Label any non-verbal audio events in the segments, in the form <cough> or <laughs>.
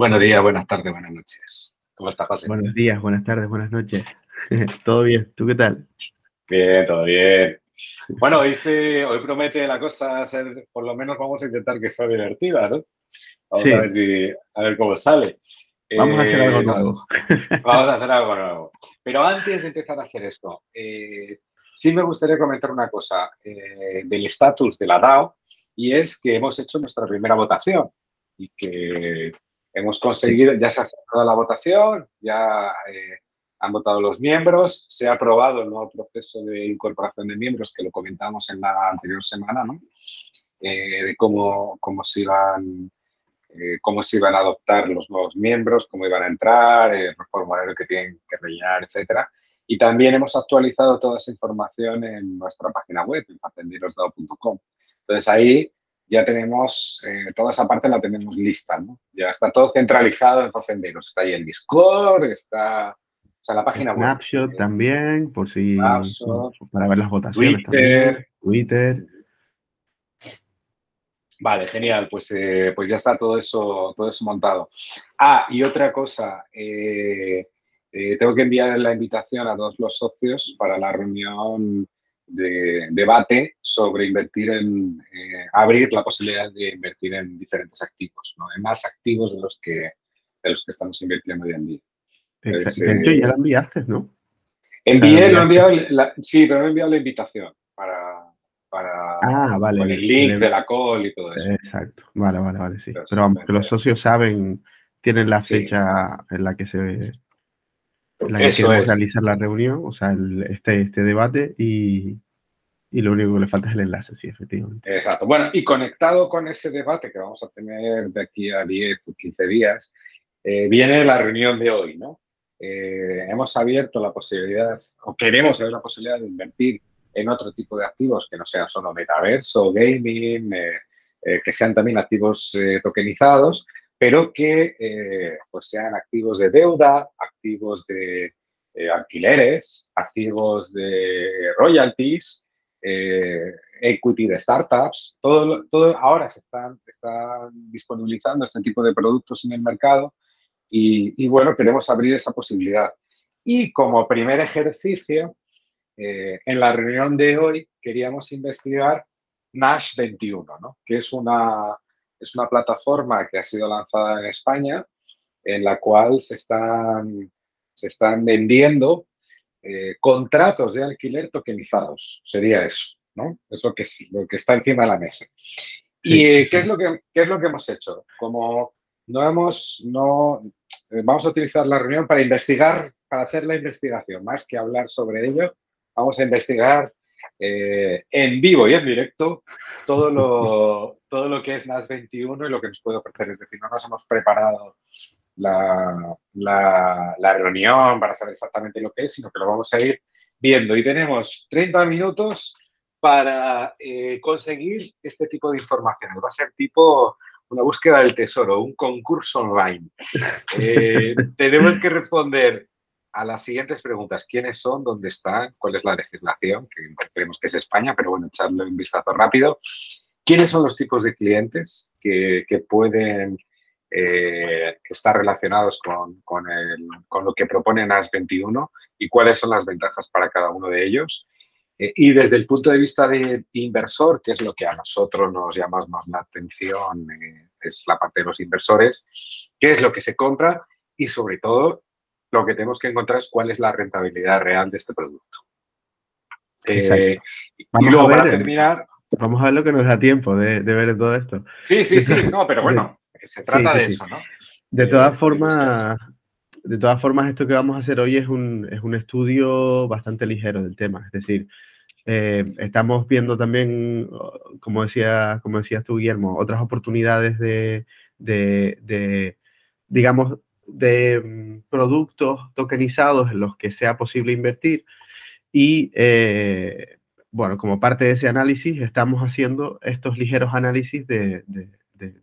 Buenos días, buenas tardes, buenas noches. ¿Cómo estás, José? Buenos días, buenas tardes, buenas noches. <laughs> ¿Todo bien? ¿Tú qué tal? Bien, todo bien. Bueno, hoy, hoy promete la cosa ser, por lo menos vamos a intentar que sea divertida, ¿no? Vamos a, ver si, a ver cómo sale. Vamos a hacer algo eh, nuevo. <laughs> Vamos a hacer algo nuevo. Pero antes de empezar a hacer esto, eh, sí me gustaría comentar una cosa eh, del estatus de la DAO y es que hemos hecho nuestra primera votación y que hemos conseguido, ya se ha cerrado la votación, ya han votado los miembros, se ha aprobado el nuevo proceso de incorporación de miembros que lo comentamos en la anterior semana, ¿no? de cómo, cómo se iban eh, cómo se iban a adoptar los nuevos miembros, cómo iban a entrar, el formulario que tienen que rellenar, etcétera. Y también hemos actualizado toda esa información en nuestra página web, en. Entonces ahí ya tenemos, eh, toda esa parte la tenemos lista, ¿no? Ya está todo centralizado en Facenderos. Está ahí el Discord, está o sea, la página web. Snapshot también, por si, para ver las votaciones Twitter. Twitter. Vale, genial, pues, eh, pues ya está todo eso, todo eso montado. Ah, y otra cosa, eh, eh, tengo que enviar la invitación a todos los socios para la reunión de debate sobre invertir en, abrir la posibilidad de invertir en diferentes activos, ¿no? en más activos de los que, de los que estamos invirtiendo hoy en día. Exacto, ya la enviaste, ¿no? Envié, lo enviado, sí, pero he enviado la invitación para, para ah, vale, con el link de la call y todo eso. Exacto, vale, vale, vale, sí. Pero, vamos, que los socios saben, tienen la fecha en la que se en la que queremos realizar la reunión, o sea, este, este debate y, y, lo único que le falta es el enlace, sí, efectivamente. Exacto. Bueno, y conectado con ese debate que vamos a tener de aquí a 10 o 15 días, eh, viene la reunión de hoy, ¿no? Eh, hemos abierto la posibilidad, o queremos abrir la posibilidad de invertir en otro tipo de activos que no sean solo metaverso, gaming, eh, eh, que sean también activos eh, tokenizados, pero que pues sean activos de deuda, activos de alquileres, activos de royalties, equity de startups, todo, todo ahora se están, están disponibilizando este tipo de productos en el mercado y, y bueno, queremos abrir esa posibilidad. Y como primer ejercicio, eh, en la reunión de hoy queríamos investigar Nash 21, ¿no? que es una, es una plataforma que ha sido lanzada en España en la cual se están, se están vendiendo eh, contratos de alquiler tokenizados. Sería eso, ¿no? Es lo que, lo que está encima de la mesa. ¿Y qué, es lo que, qué es lo que hemos hecho? Como no hemos, no, eh, vamos a utilizar la reunión para investigar, para hacer la investigación, más que hablar sobre ello, vamos a investigar eh, en vivo y en directo todo lo, todo lo que es más 21 y lo que nos puede ofrecer. Es decir, no nos hemos preparado la, la, reunión para saber exactamente lo que es, sino que lo vamos a ir viendo. Y tenemos 30 minutos para eh, conseguir este tipo de información. Va a ser tipo una búsqueda del tesoro, un concurso online. <laughs> Eh, tenemos que responder a las siguientes preguntas. ¿Quiénes son? ¿Dónde están? ¿Cuál es la legislación? Que creemos que es España, pero bueno, echarle un vistazo rápido. ¿Quiénes son los tipos de clientes que, pueden eh, estar relacionados con, con, lo que propone NAS 21 y cuáles son las ventajas para cada uno de ellos? Eh, y desde el punto de vista de inversor, que es lo que a nosotros nos llama más la atención, eh, es la parte de los inversores, qué es lo que se compra y sobre todo lo que tenemos que encontrar es cuál es la rentabilidad real de este producto. Eh, y luego, para terminar... Vamos a ver lo que nos da tiempo de, ver todo esto. Sí, sí, sí, no, pero bueno, se trata de eso, ¿no? De todas formas, de todas formas, esto que vamos a hacer hoy es un, es un estudio bastante ligero del tema. Es decir, eh, estamos viendo también, como, decía, como decías tú, Guillermo, otras oportunidades de, de, de digamos, de mm, productos tokenizados en los que sea posible invertir. Y eh, bueno, como parte de ese análisis, estamos haciendo estos ligeros análisis de,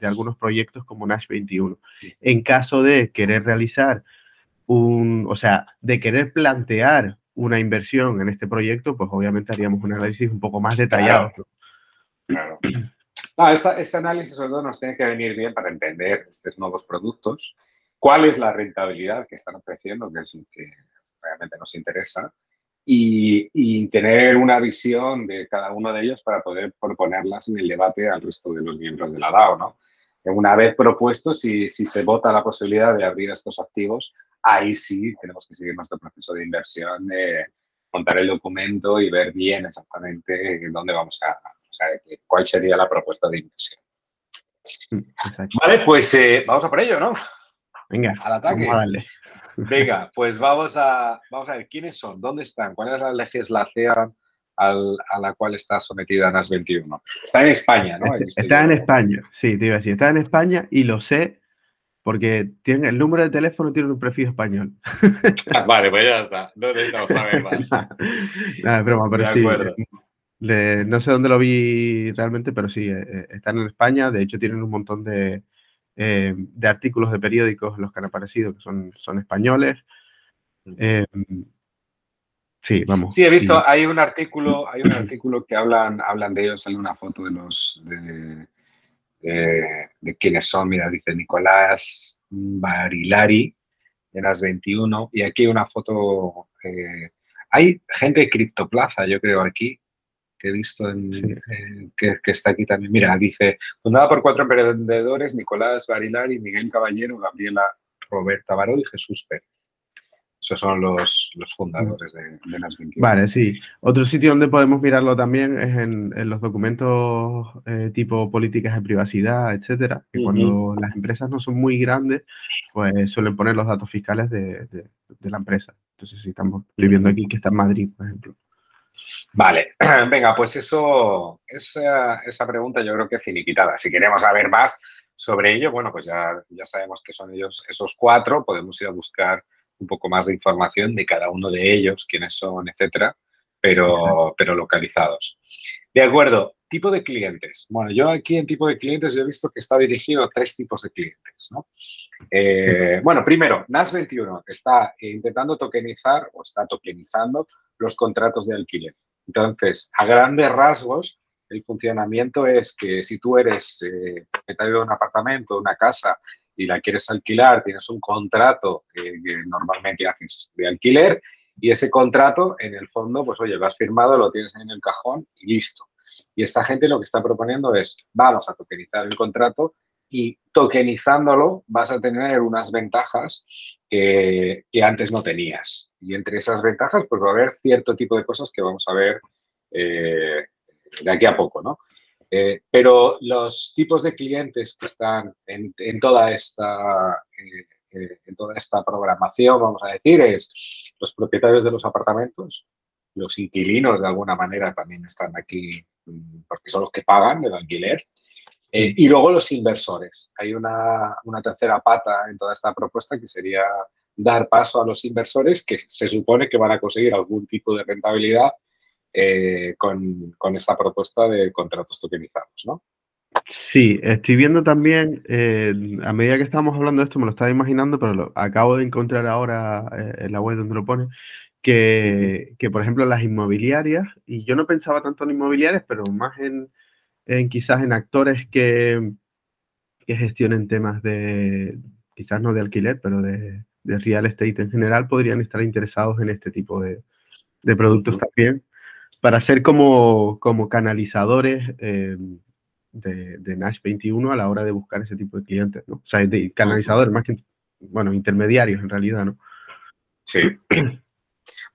algunos proyectos como Nash 21. En caso de querer realizar un, o sea, de querer plantear una inversión en este proyecto, pues obviamente haríamos un análisis un poco más detallado. Claro. este análisis sobre todo nos tiene que venir bien para entender estos nuevos productos, cuál es la rentabilidad que están ofreciendo, que es lo que realmente nos interesa, y, tener una visión de cada uno de ellos para poder proponerlas en el debate al resto de los miembros de la DAO. ¿no? Una vez propuesto, si, si se vota la posibilidad de abrir estos activos, ahí sí tenemos que seguir nuestro proceso de inversión, de montar el documento y ver bien exactamente dónde vamos a, o sea, cuál sería la propuesta de inversión. Vale, pues eh, vamos a por ello, ¿no? Venga, al ataque. <laughs> Venga, pues vamos a, vamos a ver quiénes son, dónde están, cuál es la legislación a la cual está sometida NAS 21. Está en España, ¿no? Está en España, sí, te iba a decir, está en España y lo sé porque tiene, el número de teléfono tiene un prefijo español. Ah, vale, pues ya está, no necesitamos saber más. <laughs> Nada, es broma, pero sí. no sé dónde lo vi realmente, pero sí, eh, eh, están en España, de hecho tienen un montón de, eh, de artículos de periódicos los que han aparecido que son, son españoles. Eh, sí, vamos. Sí, he visto, hay un artículo, hay un artículo que hablan, hablan de ellos, sale una foto de los de, de, quiénes son. Mira, dice Nicolás Barilari, de las 21, y aquí hay una foto. Eh, hay gente de Criptoplaza, yo creo, aquí, que he visto en, que, está aquí también. Mira, dice, fundada por cuatro emprendedores, Nicolás Barilari, Miguel Caballero, Gabriela Roberta Baró y Jesús Pérez. Esos son los, los fundadores de, de, las 21. Vale, sí. Otro sitio donde podemos mirarlo también es en, los documentos eh, tipo políticas de privacidad, etcétera, que cuando las empresas no son muy grandes, pues suelen poner los datos fiscales de, de la empresa. Entonces, si estamos viviendo aquí, que está en Madrid, por ejemplo. Vale, <clears throat> venga, pues eso, esa, esa, pregunta yo creo que es finiquitada. Si queremos saber más sobre ello, bueno, pues ya, ya sabemos que son ellos esos cuatro, podemos ir a buscar un poco más de información de cada uno de ellos, quiénes son, etcétera, pero, pero localizados. De acuerdo, tipo de clientes. Bueno, yo aquí en tipo de clientes he visto que está dirigido a tres tipos de clientes, ¿no? Eh, bueno, primero, NAS21 está intentando tokenizar o está tokenizando los contratos de alquiler. Entonces, a grandes rasgos, el funcionamiento es que si tú eres eh, propietario de un apartamento, una casa y la quieres alquilar, tienes un contrato que normalmente haces de alquiler y ese contrato, en el fondo, pues oye, lo has firmado, lo tienes en el cajón y listo. Y esta gente lo que está proponiendo es, vamos a tokenizar el contrato y tokenizándolo vas a tener unas ventajas que, antes no tenías. Y entre esas ventajas, pues va a haber cierto tipo de cosas que vamos a ver eh, de aquí a poco, ¿no? Eh, pero los tipos de clientes que están en, toda esta, eh, en toda esta programación, vamos a decir, es los propietarios de los apartamentos, los inquilinos de alguna manera también están aquí mm, porque son los que pagan el alquiler, eh, y luego los inversores. Hay una, tercera pata en toda esta propuesta que sería dar paso a los inversores que se supone que van a conseguir algún tipo de rentabilidad eh, con, esta propuesta de contratos tokenizados, ¿no? Sí, estoy viendo también, eh, a medida que estamos hablando de esto, me lo estaba imaginando, pero lo acabo de encontrar ahora en la web donde lo pone, que, que, por ejemplo las inmobiliarias, y yo no pensaba tanto en inmobiliarias, pero más en, en quizás en actores que, que gestionen temas de, quizás no de alquiler, pero de, real estate en general, podrían estar interesados en este tipo de, productos también, para ser como, como canalizadores eh, de, Nash 21 a la hora de buscar ese tipo de clientes, ¿no? O sea, de canalizadores, más que, bueno, intermediarios en realidad, ¿no? Sí.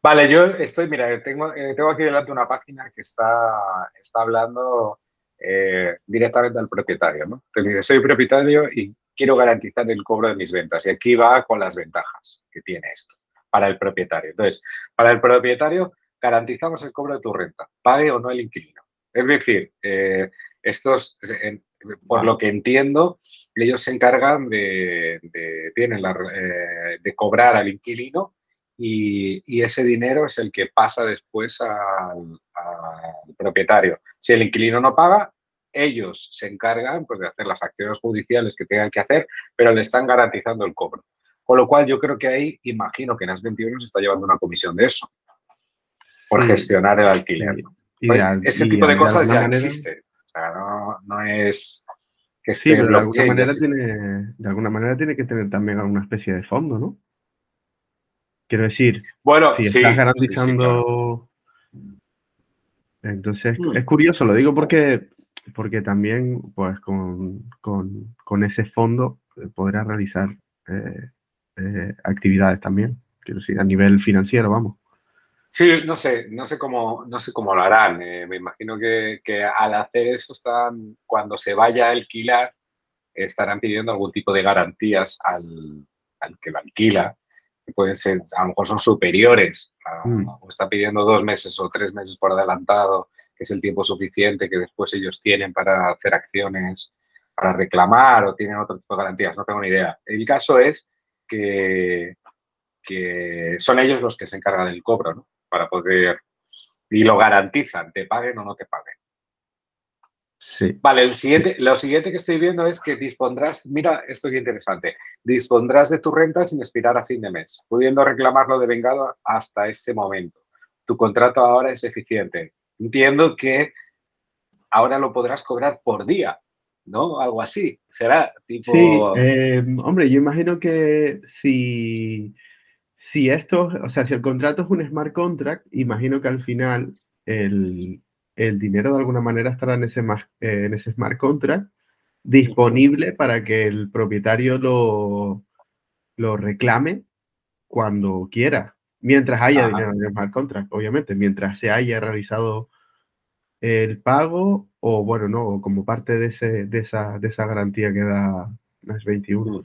Vale, yo estoy, mira, tengo, eh, tengo aquí delante una página que está, está hablando eh, directamente al propietario. ¿no? Entonces, soy propietario y quiero garantizar el cobro de mis ventas. Y aquí va con las ventajas que tiene esto para el propietario. Entonces, para el propietario garantizamos el cobro de tu renta, pague o no el inquilino. Es decir, eh, estos, por lo que entiendo, ellos se encargan de, tienen eh, de cobrar al inquilino y, ese dinero es el que pasa después al, propietario. Si el inquilino no paga, ellos se encargan pues, de hacer las acciones judiciales que tengan que hacer, pero le están garantizando el cobro. Con lo cual, yo creo que ahí, imagino que en las 21 se está llevando una comisión de eso, por gestionar el alquiler. ese tipo de cosas ya existe. O sea, no es que sí, pero de alguna, manera tiene, de alguna manera tiene que tener también alguna especie de fondo, ¿no? Quiero decir, bueno, si estás garantizando... Entonces, es curioso, lo digo porque, porque también, pues, con, ese fondo eh, podrás realizar eh, eh, actividades también. Quiero decir, a nivel financiero, vamos. Sí, no sé, no sé cómo, no sé cómo lo harán. Eh, me imagino que, al hacer eso están, cuando se vaya a alquilar, estarán pidiendo algún tipo de garantías al, que lo alquila, que pueden ser, a lo mejor son superiores, mm. o está pidiendo dos meses o tres meses por adelantado, que es el tiempo suficiente que después ellos tienen para hacer acciones, para reclamar o tienen otro tipo de garantías, no tengo ni idea. El caso es que, que son ellos los que se encargan del cobro, ¿no? Para poder... Y lo garantizan, te paguen o no te paguen. Sí. Vale, el siguiente, lo siguiente que estoy viendo es que dispondrás, mira, esto es interesante, dispondrás de tu renta sin expirar a fin de mes, pudiendo reclamarlo de vengado hasta ese momento. Tu contrato ahora es eficiente. Entiendo que ahora lo podrás cobrar por día, ¿no? Algo así. Será tipo. Sí, eh, hombre, yo imagino que si si esto, o sea, si el contrato es un smart contract, imagino que al final el, dinero de alguna manera estará en ese, eh, en ese smart contract disponible para que el propietario lo, lo reclame cuando quiera, mientras haya dinero en el smart contract, obviamente, mientras se haya realizado el pago o, bueno, no, como parte de, ese, de, esa, de esa garantía que da las 21.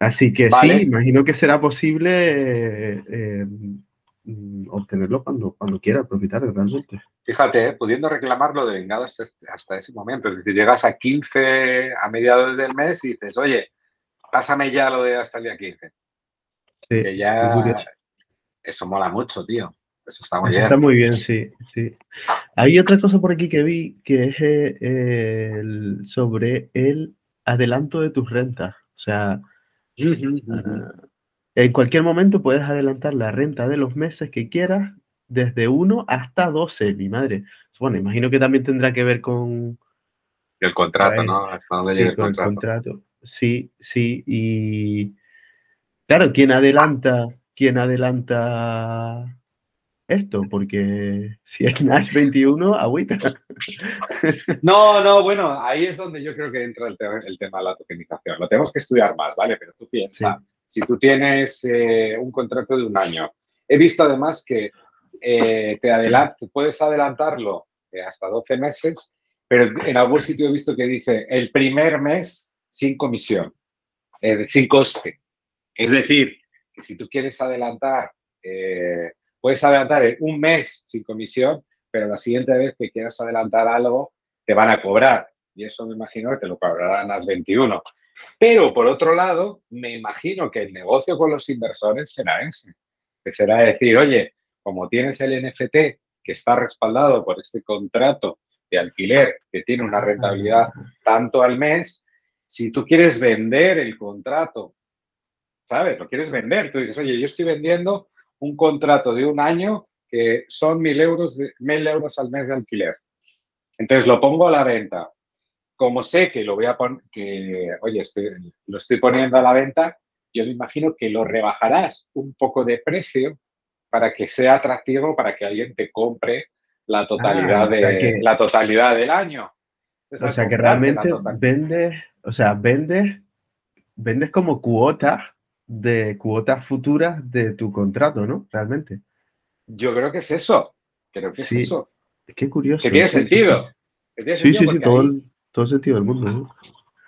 Así que sí, imagino que será posible eh, eh, mm, obtenerlo cuando, cuando quiera el propietario realmente. Fíjate, eh, pudiendo reclamarlo de vengado hasta, este, hasta, ese momento. Es decir, llegas a 15 a mediados del mes y dices, oye, pásame ya lo de hasta el día 15. Sí, que ya... Eso mola mucho, tío. Eso está muy bien. Está muy bien, sí, sí. Hay otra cosa por aquí que vi que es sobre el adelanto de tus rentas. O sea, Ah, en cualquier momento puedes adelantar la renta de los meses que quieras, desde 1 hasta 12, mi madre. Bueno, imagino que también tendrá que ver con... El contrato, ¿no? Hasta dónde llega el contrato. el contrato. Sí, sí, y... Claro, ¿quién adelanta, quién adelanta esto? Porque si es Nash 21, agüita. No, no, bueno, ahí es donde yo creo que entra el, tema, de la tokenización. Lo tenemos que estudiar más, ¿vale? Pero tú piensas, si tú tienes eh, un contrato de un año, he visto además que eh, te puedes adelantarlo eh, hasta 12 meses, pero en algún sitio he visto que dice el primer mes sin comisión, sin coste. Es decir, que si tú quieres adelantar, puedes adelantar un mes sin comisión, pero la siguiente vez que quieras adelantar algo, te van a cobrar. Y eso me imagino que te lo cobrarán las 21. Pero por otro lado, me imagino que el negocio con los inversores será ese. Que será decir, oye, como tienes el NFT que está respaldado por este contrato de alquiler que tiene una rentabilidad tanto al mes, si tú quieres vender el contrato, ¿sabes? Lo quieres vender, tú dices, oye, yo estoy vendiendo un contrato de un año que son mil euros, mil euros al mes de alquiler. Entonces lo pongo a la venta. Como sé que lo voy a poner, que, oye, lo estoy poniendo a la venta, yo me imagino que lo rebajarás un poco de precio para que sea atractivo, para que alguien te compre la totalidad, ah, de, la totalidad del año. o sea que realmente vendes, o sea, vendes, vendes como cuotas de cuotas futuras de tu contrato, ¿no? Realmente. Yo creo que es eso. Creo que es eso. Qué curioso. Que tiene sentido. sí, sí, sí, todo, el, todo sentido del mundo.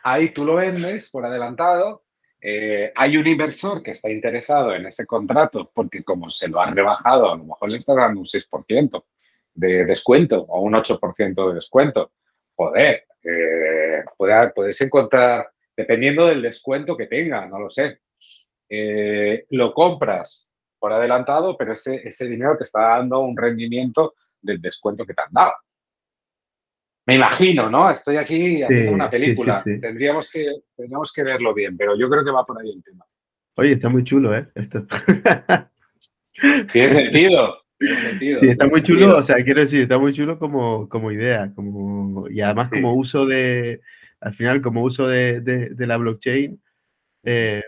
Ahí tú lo vendes por adelantado. Eh, hay un inversor que está interesado en ese contrato porque como se lo han rebajado, a lo mejor le está dando un 6% de descuento o un 8% de descuento. Joder, eh, puedes encontrar, dependiendo del descuento que tenga, no lo sé, eh, lo compras por adelantado, pero ese, ese dinero te está dando un rendimiento del descuento que te han dado. Me imagino, ¿no? Estoy aquí haciendo una película. tendríamos, que, tendríamos que verlo bien, pero yo creo que va por ahí el tema. Oye, está muy chulo, ¿eh? <laughs> Tiene sentido. sí, está muy chulo, o sea, quiero decir, está muy chulo como, como idea, como, y además como uso de, al final, como uso de, de, la blockchain eh,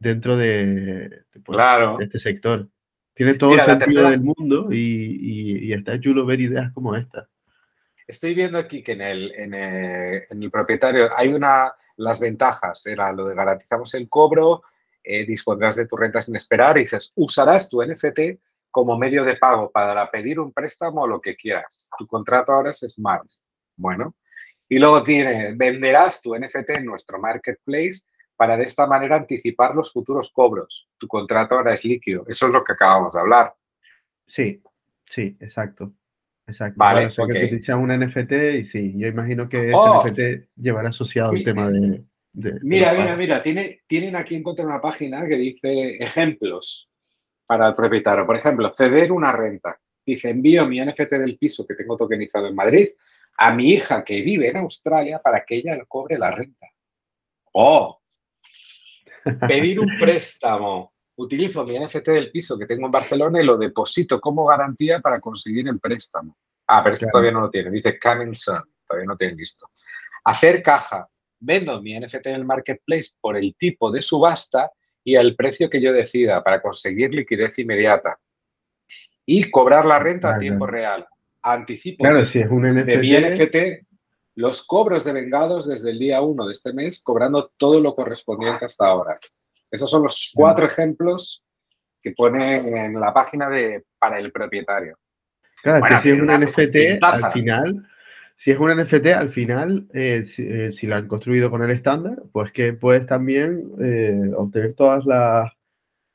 dentro de, pues, de, este sector. Tiene todo el sentido del mundo y, y, está chulo ver ideas como esta. Estoy viendo aquí que en el, en el, en el propietario hay una, las ventajas, era lo de garantizamos el cobro, eh, dispondrás de tu renta sin esperar y dices, usarás tu NFT como medio de pago para pedir un préstamo o lo que quieras. Tu contrato ahora es Smart. Bueno. Y luego tiene, venderás tu NFT en nuestro marketplace para de esta manera anticipar los futuros cobros. Tu contrato ahora es líquido. Eso es lo que acabamos de hablar. Sí, sí, exacto. Exacto. Vale, o sea, que un NFT y sí, yo imagino que ese oh. NFT llevará asociado el tema de... mira, mira, mira, tiene, tienen aquí en contra una página que dice ejemplos para el propietario. Por ejemplo, ceder una renta. Dice, envío mi NFT del piso que tengo tokenizado en Madrid a mi hija que vive en Australia para que ella cobre la renta. ¡Oh! Pedir un préstamo utilizo mi NFT del piso que tengo en Barcelona y lo deposito como garantía para conseguir el préstamo. Ah, pero esto todavía no lo tiene. Dice coming soon. Todavía no tiene listo. Hacer caja. Vendo mi NFT en el marketplace por el tipo de subasta y el precio que yo decida para conseguir liquidez inmediata. Y cobrar la renta a tiempo real. Anticipo claro, si es un NFT, de mi NFT los cobros de vengados desde el día 1 de este mes, cobrando todo lo correspondiente hasta ahora. Esos son los cuatro ejemplos que pone en la página de para el propietario. Claro, que si es un NFT, al final, si es un NFT, al final, eh, eh, si, lo han construido con el estándar, pues que puedes también eh, obtener todas las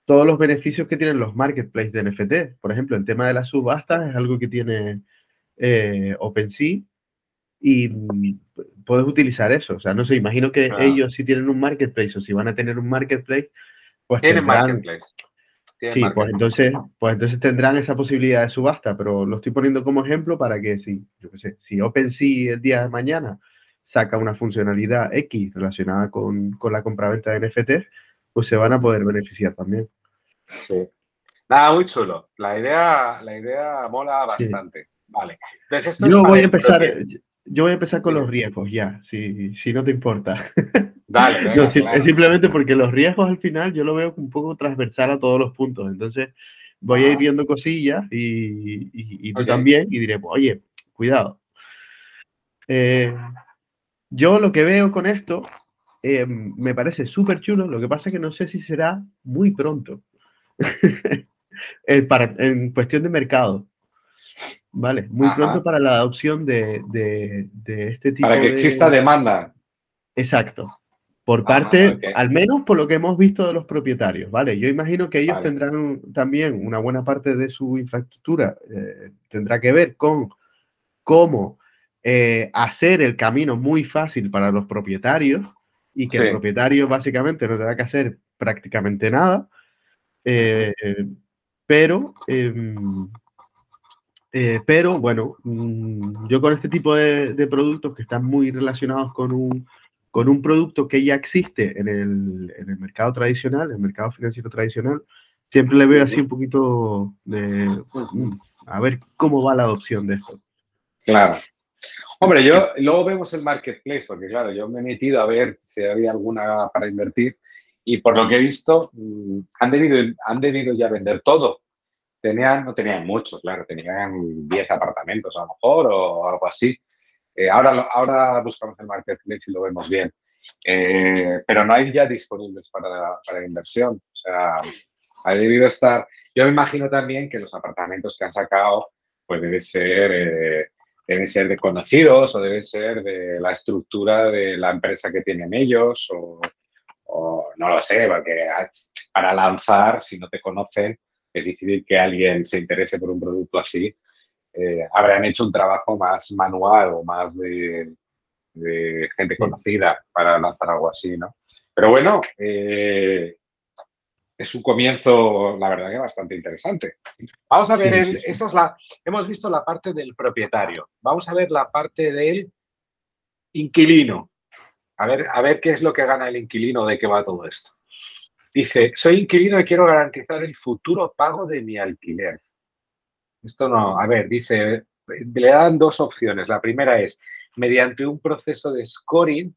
todos los beneficios que tienen los marketplaces de NFT. Por ejemplo, el tema de las subastas es algo que tiene OpenSea y puedes utilizar eso. O sea, no sé, imagino que ellos si tienen un marketplace o si van a tener un marketplace, pues tienen marketplace. sí, pues entonces, pues entonces tendrán esa posibilidad de subasta, pero lo estoy poniendo como ejemplo para que si, yo qué sé, si OpenSea el día de mañana saca una funcionalidad X relacionada con, con la compraventa de NFT, pues se van a poder beneficiar también. Sí. Nada, muy chulo. La idea, la idea mola bastante. Vale. Entonces esto yo voy a empezar, yo voy a empezar con los riesgos ya, si, si no te importa. <laughs> Dale, Es simplemente porque los riesgos al final yo lo veo un poco transversal a todos los puntos. Entonces voy a ir viendo cosillas y, y, tú también y diremos, oye, cuidado. Eh, yo lo que veo con esto eh, me parece súper chulo, lo que pasa es que no sé si será muy pronto <laughs> eh, para, en cuestión de mercado. Vale, muy pronto para la adopción de, este tipo de... Para que exista demanda. Exacto. Por parte, al menos por lo que hemos visto de los propietarios, ¿vale? Yo imagino que ellos tendrán también una buena parte de su infraestructura, eh, tendrá que ver con cómo eh, hacer el camino muy fácil para los propietarios y que el propietario básicamente no tenga que hacer prácticamente nada, eh, pero em, eh, pero bueno, mm, yo con este tipo de, productos que están muy relacionados con un, con un producto que ya existe en el, en el mercado tradicional, en el mercado financiero tradicional, siempre le veo así un poquito de, mm, a ver cómo va la adopción de esto. Claro. Hombre, yo luego vemos el marketplace, porque claro, yo me he metido a ver si había alguna para invertir y por lo que he visto, mm, han debido, han debido ya vender todo. Tenían, no tenían mucho, claro, tenían 10 apartamentos a lo mejor o algo así. Eh, ahora, ahora buscamos el marketplace y lo vemos bien. Eh, pero no hay ya disponibles para, para inversión. O sea, ha debido estar. Yo me imagino también que los apartamentos que han sacado, pues deben ser, eh, deben ser de conocidos o deben ser de la estructura de la empresa que tienen ellos o, o no lo sé, porque para lanzar, si no te conocen, es difícil que alguien se interese por un producto así. Eh, habrán hecho un trabajo más manual o más de, gente conocida para lanzar algo así, ¿no? Pero bueno, eh, es un comienzo, la verdad que bastante interesante. Vamos a ver, el, esa es la, hemos visto la parte del propietario. Vamos a ver la parte del inquilino. A ver, a ver qué es lo que gana el inquilino, de qué va todo esto. Dice, soy inquilino y quiero garantizar el futuro pago de mi alquiler. Esto no, a ver, dice, le dan dos opciones. La primera es mediante un proceso de scoring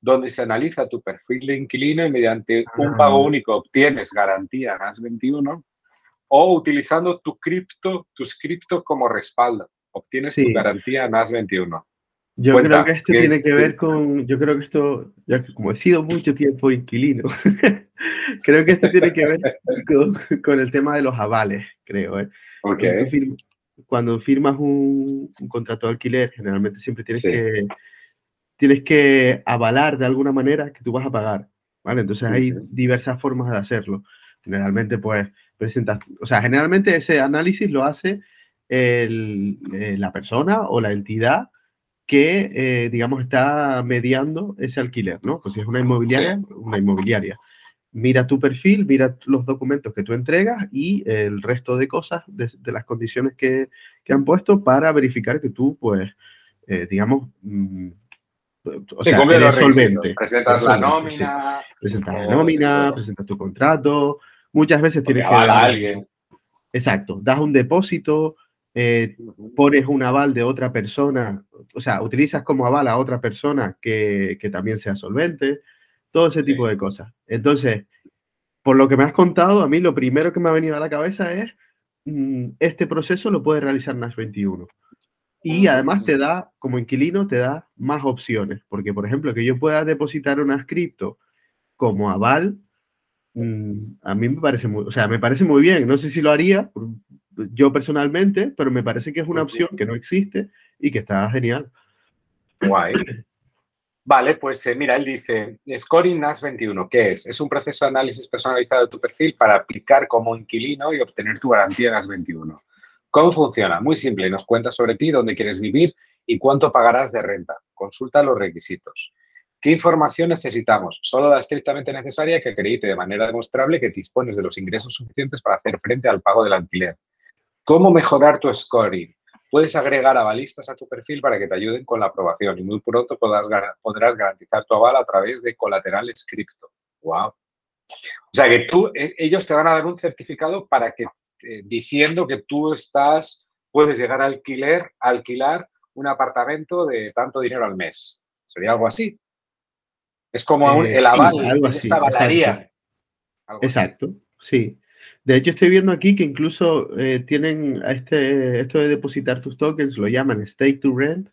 donde se analiza tu perfil de inquilino y mediante un ah. pago único obtienes garantía NAS 21 o utilizando tu cripto, tus criptos como respaldo, obtienes tu garantía NAS 21. Yo creo que esto tiene que ver con, yo creo que esto, ya que como he sido mucho tiempo inquilino, <laughs> creo que esto tiene que ver con, el tema de los avales, creo. ¿eh? Cuando, firmas, un, contrato de alquiler, generalmente siempre tienes que tienes que avalar de alguna manera que tú vas a pagar, ¿vale? Entonces hay diversas formas de hacerlo. Generalmente, pues, presentas, o sea, generalmente ese análisis lo hace el, eh, la persona o la entidad que, eh, digamos, está mediando ese alquiler, ¿no? Pues si es una inmobiliaria, una inmobiliaria. Mira tu perfil, mira los documentos que tú entregas y el resto de cosas, de, las condiciones que, que, han puesto para verificar que tú, pues, eh, digamos, mm, o sea, eres solvente. Presentas la nómina. Presentas la nómina, presentas tu contrato. Muchas veces tienes que... Dar, a alguien. Exacto, das un depósito, eh, pones un aval de otra persona, o sea, utilizas como aval a otra persona que, que también sea solvente, todo ese tipo de cosas. Entonces, por lo que me has contado, a mí lo primero que me ha venido a la cabeza es, mm, este proceso lo puede realizar NAS 21. Y además te da, como inquilino, te da más opciones, porque por ejemplo, que yo pueda depositar una cripto como aval, mm, a mí me parece muy, o sea, me parece muy bien. No sé si lo haría, yo personalmente, pero me parece que es una opción que no existe y que está genial. Guay. Vale, pues eh, mira, él dice, Scoring NAS 21, ¿qué es? Es un proceso de análisis personalizado de tu perfil para aplicar como inquilino y obtener tu garantía NAS 21. ¿Cómo funciona? Muy simple, nos cuenta sobre ti, dónde quieres vivir y cuánto pagarás de renta. Consulta los requisitos. ¿Qué información necesitamos? Solo la estrictamente necesaria que acredite de manera demostrable que dispones de los ingresos suficientes para hacer frente al pago del alquiler. ¿Cómo mejorar tu scoring? Puedes agregar avalistas a tu perfil para que te ayuden con la aprobación y muy pronto podrás, podrás garantizar tu aval a través de colaterales cripto. ¡Wow! O sea que tú, eh, ellos te van a dar un certificado para que, eh, diciendo que tú estás, puedes llegar a alquiler, a alquilar un apartamento de tanto dinero al mes. ¿Sería algo así? Es como eh, el aval, algo así, esta avalaría. Exacto, sí. De hecho, estoy viendo aquí que incluso eh, tienen este, esto de depositar tus tokens, lo llaman stake to rent,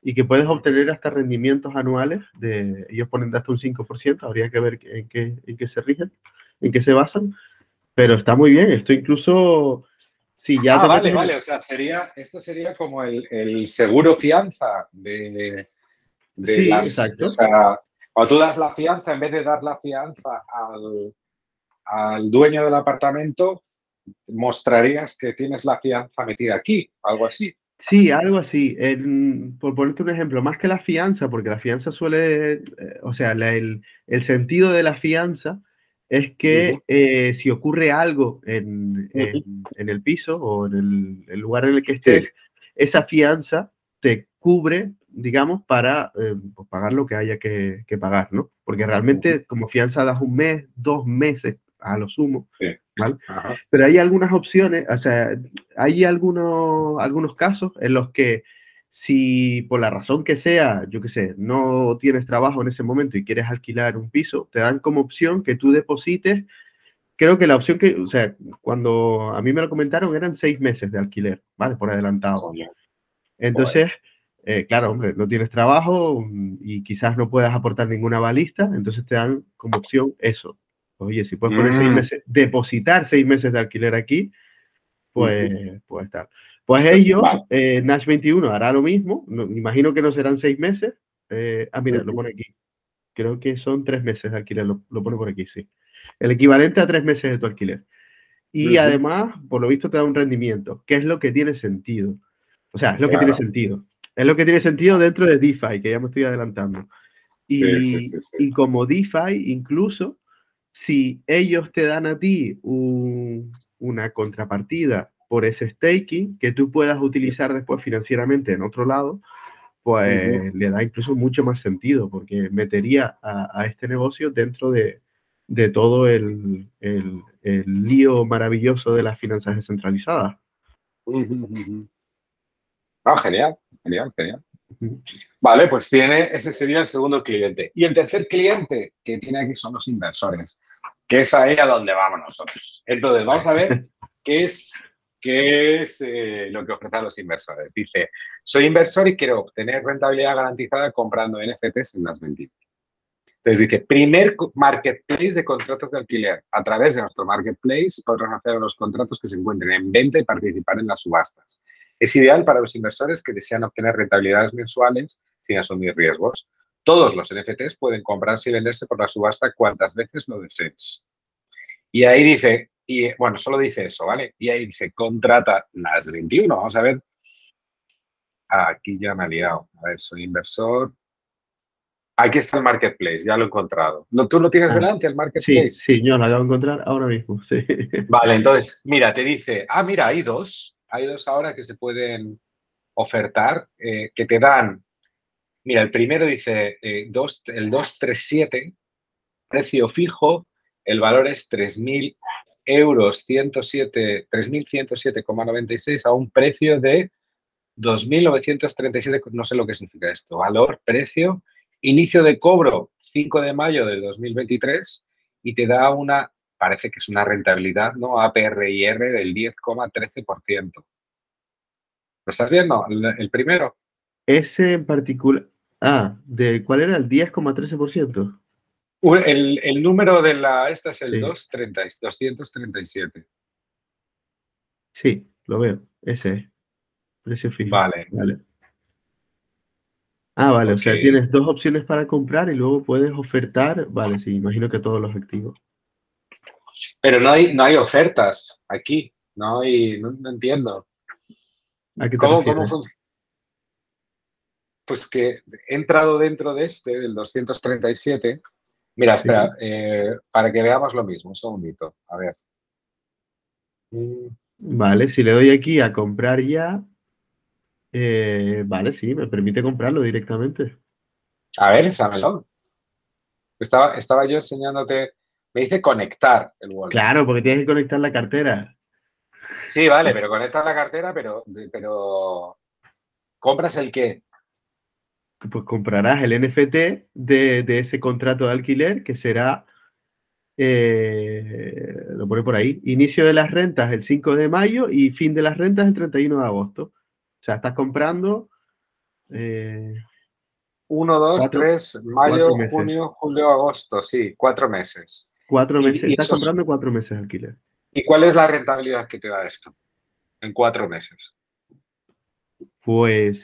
y que puedes obtener hasta rendimientos anuales, de, ellos ponen hasta un 5%, habría que ver en qué, en qué se rigen, en qué se basan, pero está muy bien, esto incluso... Si ya ah, vale, vale, o sea, sería, esto sería como el, el seguro fianza de, de sí, exacto. O sea, cuando tú das la fianza, en vez de dar la fianza al, al dueño del apartamento, mostrarías que tienes la fianza metida aquí, algo así. Sí, algo así. por ponerte un ejemplo, más que la fianza, porque la fianza suele, eh, o sea, el, sentido de la fianza es que eh, si ocurre algo en, el piso o en el, lugar en el que estés, esa fianza te cubre, digamos, para eh, pues, pagar lo que haya que, que, pagar, ¿no? Porque realmente como fianza das un mes, dos meses a lo sumo. Pero hay algunas opciones, o sea, hay algunos, algunos casos en los que si por la razón que sea, yo qué sé, no tienes trabajo en ese momento y quieres alquilar un piso, te dan como opción que tú deposites. Creo que la opción que, o sea, cuando a mí me lo comentaron eran seis meses de alquiler, ¿vale? Por adelantado. Entonces, eh, claro, hombre, no tienes trabajo y quizás no puedas aportar ninguna balista, entonces te dan como opción eso, Oye, si puedes poner seis mm. meses, depositar seis meses de alquiler aquí, pues puede estar. Pues ellos, eh, Nash 21 hará lo mismo, imagino que no serán seis meses. Eh, ah, mira, lo pone aquí. Creo que son tres meses de alquiler, lo, pone por aquí, sí. El equivalente a tres meses de tu alquiler. Y además, por lo visto, te da un rendimiento, que es lo que tiene sentido. O sea, es lo que tiene sentido. Es lo que tiene sentido dentro de DeFi, que ya me estoy adelantando. Y, y como DeFi, incluso, si ellos te dan a ti una contrapartida por ese staking que tú puedas utilizar después financieramente en otro lado, pues le da incluso mucho más sentido porque metería a, este negocio dentro de, todo el, lío maravilloso de las finanzas descentralizadas. Ah, genial, genial, genial. Vale, pues tiene, ese sería el segundo cliente. Y el tercer cliente que tiene aquí son los inversores, que es ahí a donde vamos nosotros. Entonces, vamos a ver <laughs> qué es, qué es eh, lo que ofrecen los inversores. Dice, soy inversor y quiero obtener rentabilidad garantizada comprando NFTs en las 21. Entonces dice, primer marketplace de contratos de alquiler. A través de nuestro marketplace podrán hacer los contratos que se encuentren en venta y participar en las subastas. Es ideal para los inversores que desean obtener rentabilidades mensuales sin asumir riesgos. Todos los NFTs pueden comprarse y venderse por la subasta cuantas veces lo desees. Y ahí dice, y bueno, solo dice eso, ¿vale? Y ahí dice, contrata las 21. Vamos a ver. Aquí ya me ha liado. A ver, soy inversor. Aquí está el marketplace, ya lo he encontrado. ¿Tú lo tienes ah, delante, el marketplace? Sí, sí, yo lo acabo de encontrar ahora mismo, sí. Vale, entonces, mira, te dice, ah, mira, hay dos hay dos ahora que se pueden ofertar, eh, que te dan, mira, el primero dice eh, el 237, precio fijo, el valor es 3.000 euros, 107, 3.107,96 a un precio de 2.937, no sé lo que significa esto, valor, precio, inicio de cobro 5 de mayo del 2023 y te da una parece que es una rentabilidad, ¿no? APRIR del 10,13%. ¿Lo estás viendo? El, primero. Ese en particular. Ah, ¿de cuál era el 10,13%? El, el número de la. Esta es el 237. Sí, lo veo. Ese Precio fijo. Vale. vale. Ah, vale. O sea, tienes dos opciones para comprar y luego puedes ofertar. Vale, sí, imagino que todos los activos. Pero no hay, no hay ofertas aquí, no hay, no, entiendo. ¿Cómo, funciona? Pues que he entrado dentro de este, del 237. Mira, espera, eh, para que veamos lo mismo, un segundito. A ver. Vale, si le doy aquí a comprar ya, eh, vale, sí, me permite comprarlo directamente. A ver, ensámelo. Estaba, estaba yo enseñándote me dice conectar el wallet. Claro, porque tienes que conectar la cartera. Sí, vale, pero conectas la cartera, pero, pero ¿compras el qué? Pues comprarás el NFT de, ese contrato de alquiler que será, eh, lo pone por ahí, inicio de las rentas el 5 de mayo y fin de las rentas el 31 de agosto. O sea, estás comprando... Eh, 1, 2, 3, mayo, junio, julio, agosto, sí, cuatro meses. Cuatro meses. Estás comprando cuatro meses alquiler. ¿Y cuál es la rentabilidad que te da esto en cuatro meses? Pues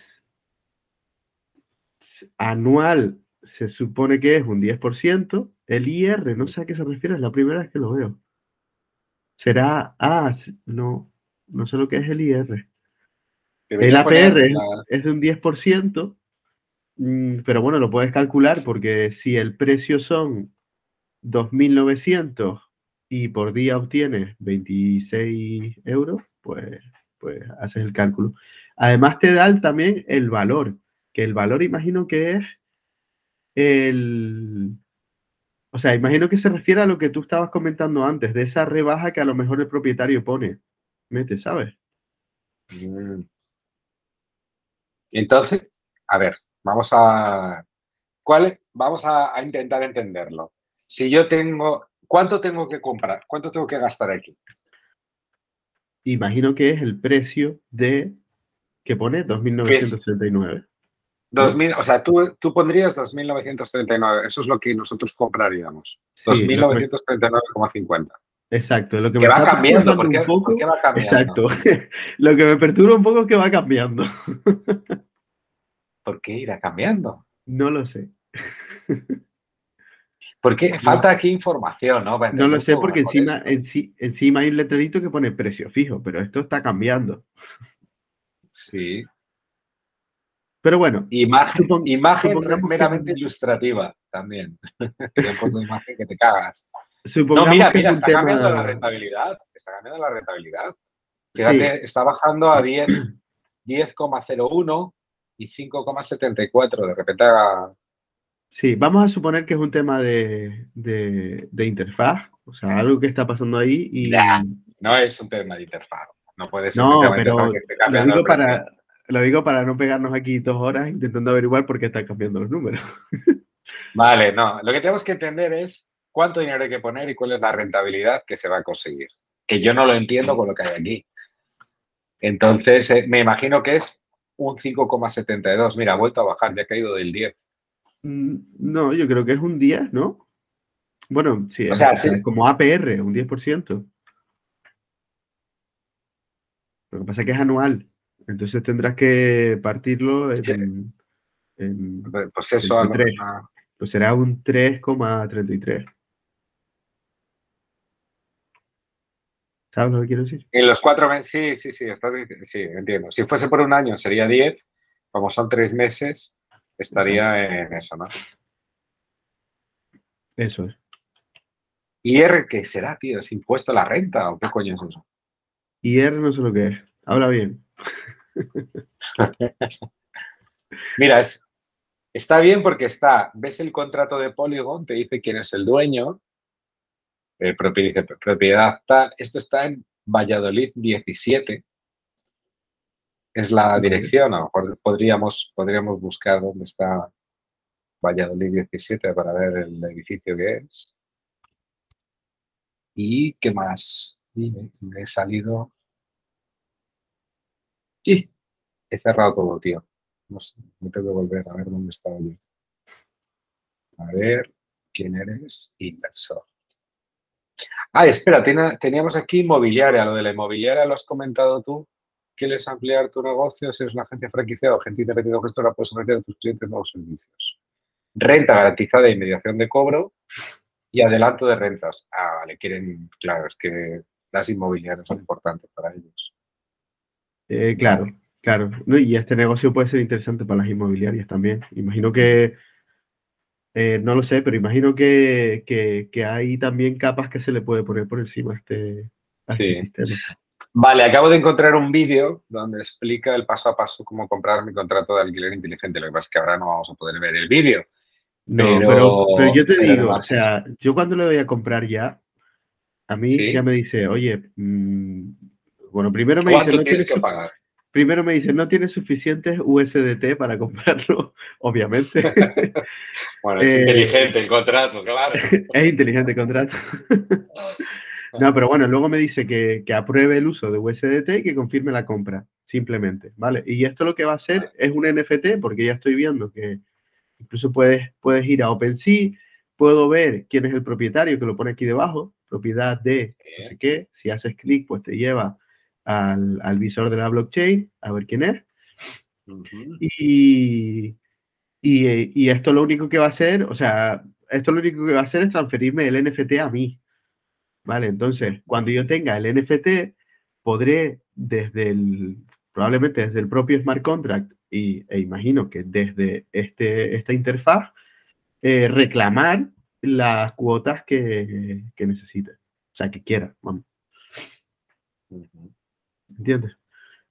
anual se supone que es un 10%. El IR, no sé a qué se refiere, es la primera vez que lo veo. Será, ah, no, no sé lo que es el IR. El APR es, de un 10%, mm, pero bueno, lo puedes calcular porque si el precio son 2.900 y por día obtienes 26 euros, pues, pues haces el cálculo. Además te da también el valor, que el valor imagino que es el... O sea, imagino que se refiere a lo que tú estabas comentando antes, de esa rebaja que a lo mejor el propietario pone. Mete, ¿sabes? Mm. Entonces, a ver, vamos a... ¿Cuál? Vamos a intentar entenderlo si yo tengo, ¿cuánto tengo que comprar? ¿Cuánto tengo que gastar aquí? Imagino que es el precio de, que pone 2.939. 2000, o sea, tú, tú pondrías 2.939, eso es lo que nosotros compraríamos. 2.939,50. Exacto, lo que, me va cambiando, ¿por qué, un poco, va cambiando? Exacto, <laughs> lo que me perturba un poco es que va cambiando. ¿Por qué irá cambiando? <laughs> No lo sé. <laughs> Porque falta aquí información, ¿no? No lo sé porque encima, encima hay un letrerito que pone precio fijo, pero esto está cambiando. Sí. Pero bueno. Imagen, imagen meramente ilustrativa también. <laughs> Una imagen que te cagas. no, mira, mira, está cambiando la rentabilidad. Está cambiando la rentabilidad. Fíjate, está bajando a 10, 10,01 y 5,74. De repente Sí, vamos a suponer que es un tema de, interfaz, o sea, algo que está pasando ahí y... no es un tema de interfaz. No puede ser no, pero que esté cambiando lo digo, para, lo digo para no pegarnos aquí dos horas intentando averiguar por qué están cambiando los números. <laughs> Vale, no. Lo que tenemos que entender es cuánto dinero hay que poner y cuál es la rentabilidad que se va a conseguir. Que yo no lo entiendo con lo que hay aquí. Entonces, eh, me imagino que es un 5,72. Mira, ha vuelto a bajar, ya ha caído del 10. Mm, no, yo creo que es un 10, ¿no? Bueno, sí, o sea, como APR, un 10%. Lo que pasa es que es anual. Entonces tendrás que partirlo en, pues eso, Pues será un 3,33. ¿Sabes lo que quiero decir? En los cuatro meses, sí, sí, sí, estás, sí, entiendo. Si fuese por un año sería 10, como son tres meses, estaría en eso, ¿no? Eso es. ¿Y R qué será, tío? ¿Es impuesto a la renta o qué coño es eso? IR no sé lo que es. Habla bien. <laughs> Mira, está bien porque está, ves el contrato de Polygon, te dice quién es el dueño, eh, propiedad, propiedad tal. Esto está en Valladolid 17. Es la dirección, a lo mejor podríamos, podríamos buscar dónde está Valladolid 17 para ver el edificio que es. ¿Y qué más? me he salido. Sí, he cerrado todo, tío. No sé, me tengo que volver a ver dónde estaba yo. A ver, ¿quién eres? Inversor. Ah, espera, teníamos aquí inmobiliaria. Lo de la inmobiliaria lo has comentado tú. ¿Quieres ampliar tu negocio? Si eres una agencia franquiciada o agente independiente gestora, puedes ofrecer a tus clientes nuevos servicios. Renta garantizada y mediación de cobro y adelanto de rentas. Ah, vale, quieren, claro, es que las inmobiliarias son importantes para ellos. Eh, claro, claro. y este negocio puede ser interesante para las inmobiliarias también. Imagino que, eh, no lo sé, pero imagino que, hay también capas que se le puede poner por encima a este, este sistema. Vale, acabo de encontrar un vídeo donde explica el paso a paso cómo comprar mi contrato de alquiler inteligente. Lo que pasa es que ahora no vamos a poder ver el vídeo. No, pero, pero, yo te digo, o sea, yo cuando le voy a comprar ya, a mí ya me dice, oye, mm, bueno, primero me dice, no tienes que pagar? Primero me dice, no tienes suficientes USDT para comprarlo, <laughs> obviamente. <laughs> bueno, <laughs> es inteligente el contrato, claro. es inteligente el contrato. No, pero bueno, luego me dice que, que, apruebe el uso de USDT y que confirme la compra, simplemente, ¿vale? Y esto lo que va a hacer es un NFT, porque ya estoy viendo que incluso puedes, puedes ir a OpenSea, puedo ver quién es el propietario, que lo pone aquí debajo, propiedad de no sé qué. Si haces clic, pues te lleva al, al, visor de la blockchain a ver quién es. y, y, y, esto lo único que va a hacer, o sea, esto lo único que va a hacer es transferirme el NFT a mí. ¿Vale? Entonces, cuando yo tenga el NFT, podré desde el, probablemente desde el propio smart contract y, e imagino que desde este, esta interfaz, eh, reclamar las cuotas que, que necesite, o sea, que quiera, vamos. ¿Entiendes?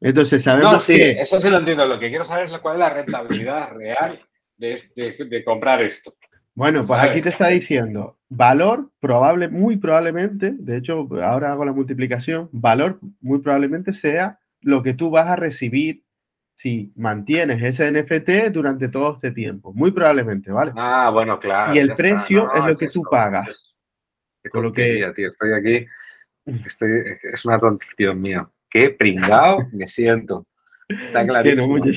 Entonces, sabemos no, sí, eso sí lo entiendo. Lo que quiero saber es cuál es la rentabilidad real de, de, comprar esto. Bueno, pues aquí te está diciendo valor probable, muy probablemente, de hecho, ahora hago la multiplicación, valor muy probablemente sea lo que tú vas a recibir si mantienes ese NFT durante todo este tiempo. Muy probablemente, ¿vale? Ah, bueno, claro. Y el precio es lo que tú pagas. Qué Con lo que... tío. Estoy aquí. Estoy, es una tontería, mío. Qué pringado me siento. Está <laughs> clarísimo. <laughs>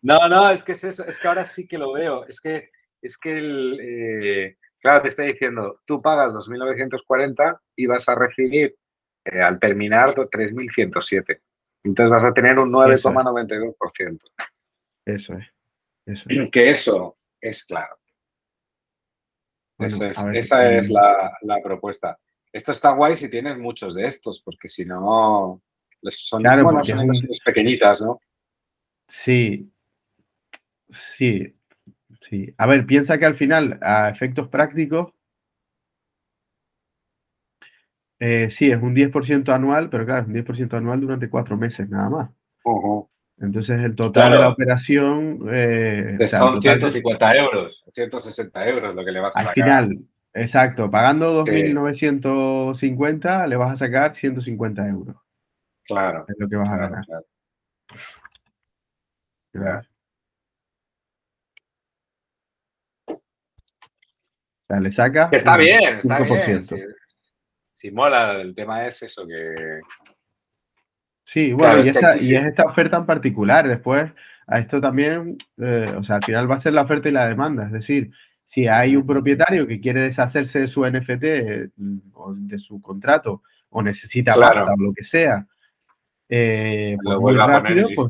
No, no, es que es eso. Es que ahora sí que lo veo. Es que, es que el, eh, claro, te está diciendo, tú pagas 2.940 y vas a recibir eh, al terminar 3.107. Entonces vas a tener un 9,92%. Eso es. Eso es. <clears throat> Que eso es claro. esa es la, propuesta. Esto está guay si tienes muchos de estos, porque si no, son, claro, son pequeñitas, ¿no? Sí, sí, sí. A ver, piensa que al final, a efectos prácticos, eh, sí, es un 10% anual, pero claro, es un 10% anual durante cuatro meses nada más. Entonces el total de la operación... Eh, son 150 euros, 160 euros lo que le vas a sacar. Al final, exacto, pagando 2.950 le vas a sacar 150 euros. Claro. Es lo que vas a ganar. Claro. O sea, le saca. está bien, está bien. Si, mola, el tema es eso que. Sí, bueno, y, esta, y, es esta oferta en particular. Después, a esto también, eh, o sea, al final va a ser la oferta y la demanda. Es decir, si hay un propietario que quiere deshacerse de su NFT mm, o de su contrato o necesita claro. o lo que sea, eh, pues muy rápido, pues,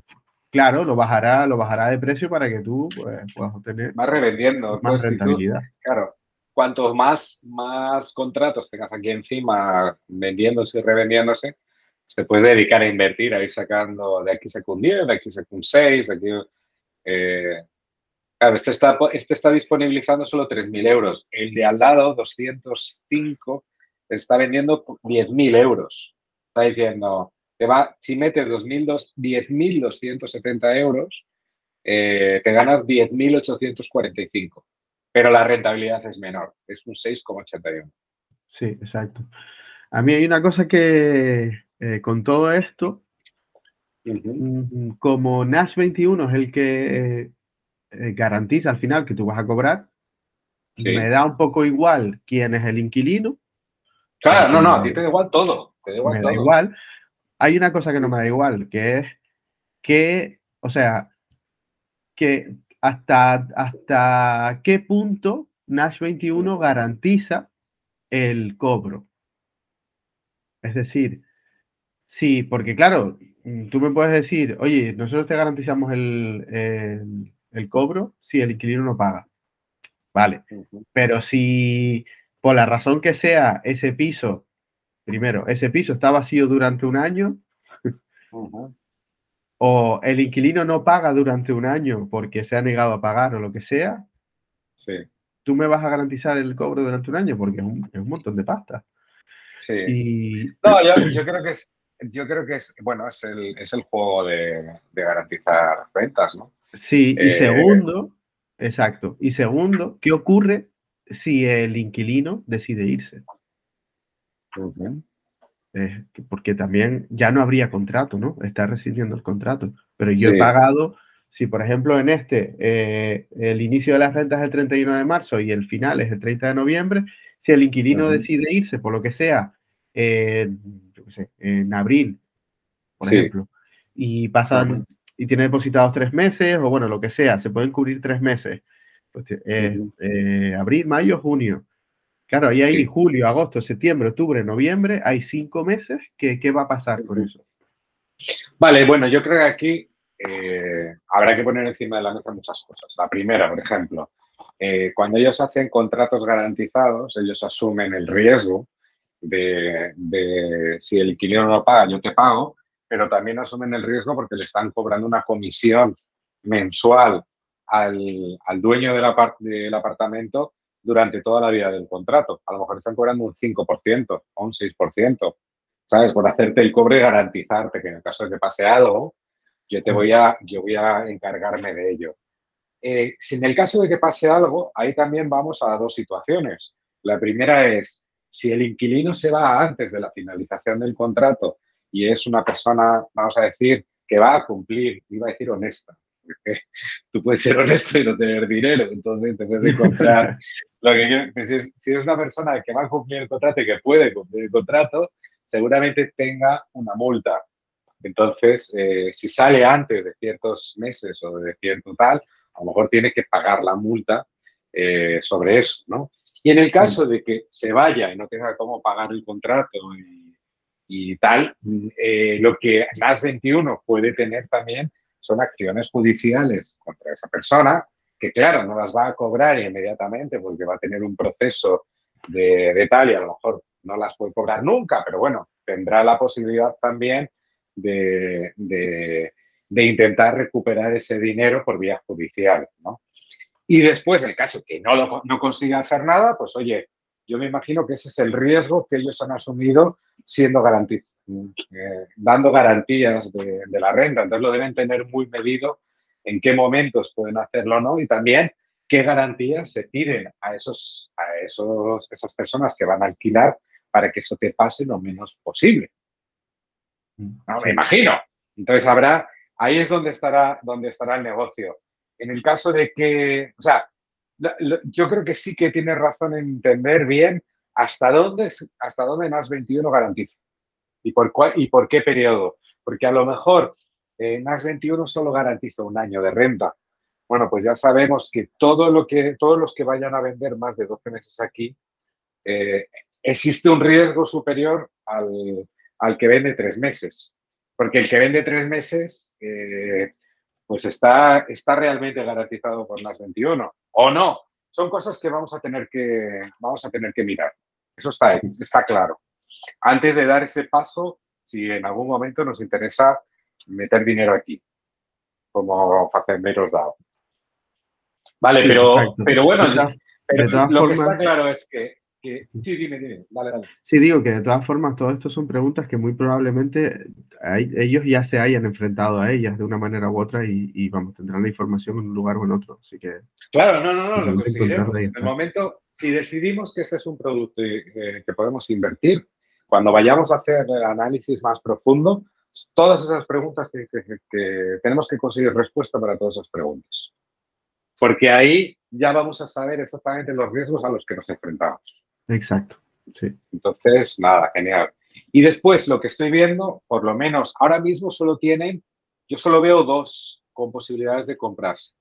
claro, lo bajará, lo bajará de precio para que tú pues, puedas obtener más revendiendo, más rentabilidad. claro, cuantos más, más contratos tengas aquí encima vendiéndose y revendiéndose, te puedes dedicar a invertir, a ir sacando de aquí saco un 10, de aquí saco un 6, de aquí... Eh, claro, este está, este está disponibilizando solo 3.000 euros. El de al lado, 205, está vendiendo 10.000 euros. Está diciendo, te va, si metes 10.270 euros, eh, te ganas 10.845. Pero la rentabilidad es menor, es un 6,81. Sí, exacto. A mí hay una cosa que, eh, con todo esto, mm, como Nash 21 es el que eh, garantiza al final que tú vas a cobrar, me da un poco igual quién es el inquilino. Claro, no, no, a ti te da igual todo. Te da igual me da igual. Hay una cosa que no me da igual, que es que, o sea, que hasta, hasta qué punto Nash 21 garantiza el cobro. Es decir, Sí, porque claro, tú me puedes decir, oye, nosotros te garantizamos el, cobro si el inquilino no paga. Vale, pero si por la razón que sea ese piso, primero, ese piso está vacío durante un año, o el inquilino no paga durante un año porque se ha negado a pagar o lo que sea, tú me vas a garantizar el cobro durante un año porque es un, montón de pasta. Sí. No, yo creo que es, yo creo que es, bueno, es el, es el juego de, garantizar rentas, ¿no? Sí, y eh, segundo, exacto. Y segundo, ¿qué ocurre si el inquilino decide irse? Eh, porque también ya no habría contrato, ¿no? Está recibiendo el contrato. Pero yo he pagado, si por ejemplo en este, eh, el inicio de las rentas es el 31 de marzo y el final es el 30 de noviembre, si el inquilino decide irse por lo que sea, en abril, por ejemplo, y pasan y tiene depositados tres meses o bueno, lo que sea, se pueden cubrir tres meses. Pues, eh, eh, abril, mayo, junio. Claro, ahí hay julio, agosto, septiembre, octubre, noviembre, hay cinco meses. ¿Qué, qué va a pasar con eso? Vale, bueno, yo creo que aquí eh, habrá que poner encima de la mesa muchas cosas. La primera, por ejemplo, cuando ellos hacen contratos garantizados, ellos asumen el riesgo de, si el inquilino no paga, yo te pago, pero también asumen el riesgo porque le están cobrando una comisión mensual al, al dueño del, del apartamento durante toda la vida del contrato. A lo mejor están cobrando un 5% o un 6%, ¿sabes? Por hacerte el cobre y garantizarte que en el caso de que pase algo, yo te voy a, yo voy a encargarme de ello. Eh, si en el caso de que pase algo, ahí también vamos a dos situaciones. La primera es, si el inquilino se va antes de la finalización del contrato y es una persona, vamos a decir, que va a cumplir, iba a decir honesta, porque tú puedes ser honesto y no tener dinero, entonces te puedes encontrar <laughs> lo que pues si, es, si una persona que va a cumplir el contrato y que puede cumplir el contrato, seguramente tenga una multa. Entonces, eh, si sale antes de ciertos meses o de cierto tal, a lo mejor tiene que pagar la multa eh, sobre eso, ¿no? Y en el caso de que se vaya y no tenga cómo pagar el contrato y, tal, eh, lo que las 21 puede tener también son acciones judiciales contra esa persona, que claro, no las va a cobrar inmediatamente porque va a tener un proceso de, tal y a lo mejor no las puede cobrar nunca, pero bueno, tendrá la posibilidad también de, de, de intentar recuperar ese dinero por vía judicial, ¿no? Y después, en el caso que no, lo, no consiga hacer nada, pues oye, yo me imagino que ese es el riesgo que ellos han asumido siendo eh, dando garantías de, la renta. Entonces lo deben tener muy medido en qué momentos pueden hacerlo o no y también qué garantías se piden a, esos, a esos, esas personas que van a alquilar para que eso te pase lo menos posible. No, me imagino. Entonces habrá, ahí es donde estará, donde estará el negocio. En el caso de que, o sea, yo creo que sí que tiene razón en entender bien hasta dónde, hasta dónde NAS 21 garantiza y por, cuál, y por qué periodo. Porque a lo mejor eh, NAS 21 solo garantiza un año de renta. Bueno, pues ya sabemos que, todo lo que todos los que vayan a vender más de 12 meses aquí, eh, existe un riesgo superior al, al, que vende tres meses. Porque el que vende tres meses, eh, pues está, está realmente garantizado por NAS 21 o no. Son cosas que vamos a tener que, vamos a tener que mirar. Eso está, está claro. Antes de dar ese paso, si en algún momento nos interesa meter dinero aquí, como Facenderos DAO. Vale, pero, pero bueno, lo que está claro es que Sí, dime, dime, dale, dale. Sí, digo que de todas formas, todo esto son preguntas que muy probablemente ellos ya se hayan enfrentado a ellas de una manera u otra y, vamos, tendrán la información en un lugar o en otro. Así que. Claro, no, no, no, lo conseguiremos. En el momento, si decidimos que este es un producto eh, que podemos invertir, cuando vayamos a hacer el análisis más profundo, todas esas preguntas que, que tenemos que conseguir respuesta para todas esas preguntas. Porque ahí ya vamos a saber exactamente los riesgos a los que nos enfrentamos. Exacto, sí. Entonces, nada, genial. Y después lo que estoy viendo, por lo menos ahora mismo solo tienen, yo solo veo dos con posibilidades de comprarse.